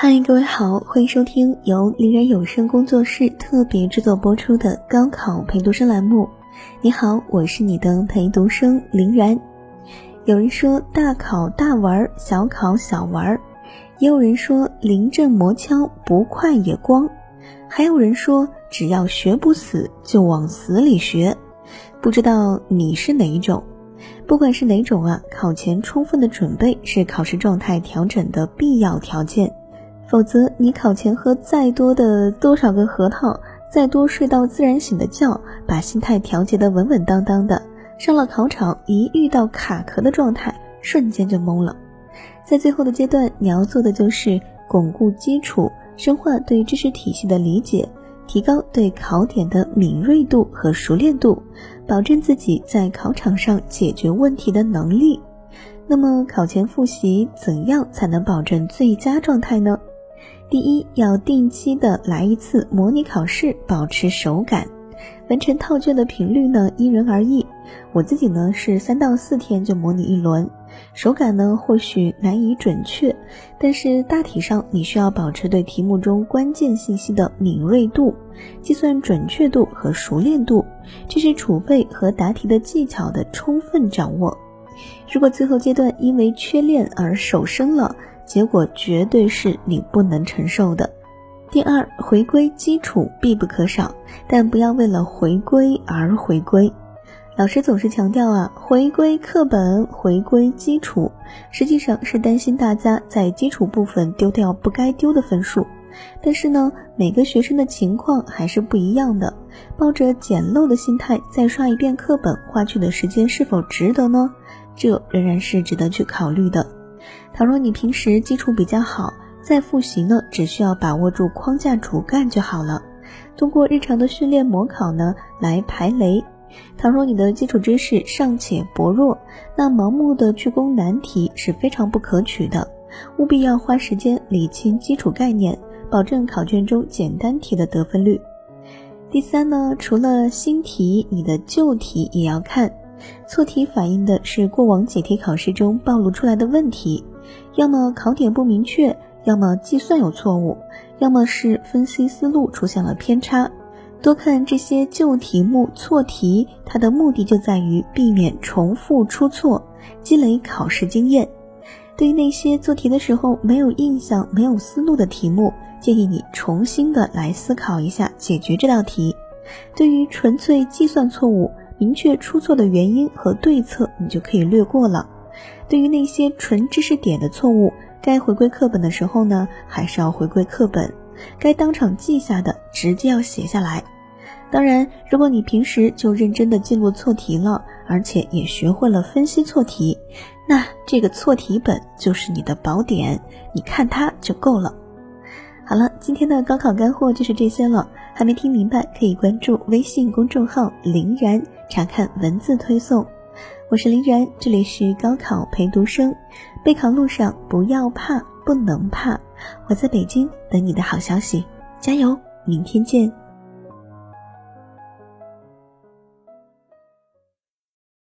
嗨，各位好，欢迎收听由林然有声工作室特别制作播出的高考陪读生栏目。你好，我是你的陪读生林然。有人说大考大玩，小考小玩，也有人说临阵磨枪，不快也光，还有人说只要学不死，就往死里学。不知道你是哪一种？不管是哪种啊，考前充分的准备是考试状态调整的必要条件。否则，你考前喝再多的多少个核桃，再多睡到自然醒的觉，把心态调节的稳稳当当的，上了考场一遇到卡壳的状态，瞬间就懵了。在最后的阶段，你要做的就是巩固基础，深化对知识体系的理解，提高对考点的敏锐度和熟练度，保证自己在考场上解决问题的能力。那么，考前复习怎样才能保证最佳状态呢？第一，要定期的来一次模拟考试，保持手感。完成套卷的频率呢，因人而异。我自己呢是三到四天就模拟一轮，手感呢或许难以准确，但是大体上你需要保持对题目中关键信息的敏锐度、计算准确度和熟练度，知识储备和答题的技巧的充分掌握。如果最后阶段因为缺练而手生了，结果绝对是你不能承受的。第二，回归基础必不可少，但不要为了回归而回归。老师总是强调啊，回归课本，回归基础，实际上是担心大家在基础部分丢掉不该丢的分数。但是呢，每个学生的情况还是不一样的，抱着捡漏的心态再刷一遍课本，花去的时间是否值得呢？这仍然是值得去考虑的。倘若你平时基础比较好，再复习呢，只需要把握住框架主干就好了。通过日常的训练模考呢，来排雷。倘若你的基础知识尚且薄弱，那盲目的去攻难题是非常不可取的。务必要花时间理清基础概念，保证考卷中简单题的得分率。第三呢，除了新题，你的旧题也要看。错题反映的是过往解题考试中暴露出来的问题，要么考点不明确，要么计算有错误，要么是分析思路出现了偏差。多看这些旧题目错题，它的目的就在于避免重复出错，积累考试经验。对于那些做题的时候没有印象、没有思路的题目，建议你重新的来思考一下解决这道题。对于纯粹计算错误，明确出错的原因和对策，你就可以略过了。对于那些纯知识点的错误，该回归课本的时候呢，还是要回归课本；该当场记下的，直接要写下来。当然，如果你平时就认真的记录错题了，而且也学会了分析错题，那这个错题本就是你的宝典，你看它就够了。好了，今天的高考干货就是这些了。还没听明白，可以关注微信公众号“林然”查看文字推送。我是林然，这里是高考陪读生。备考路上不要怕，不能怕。我在北京等你的好消息，加油！明天见。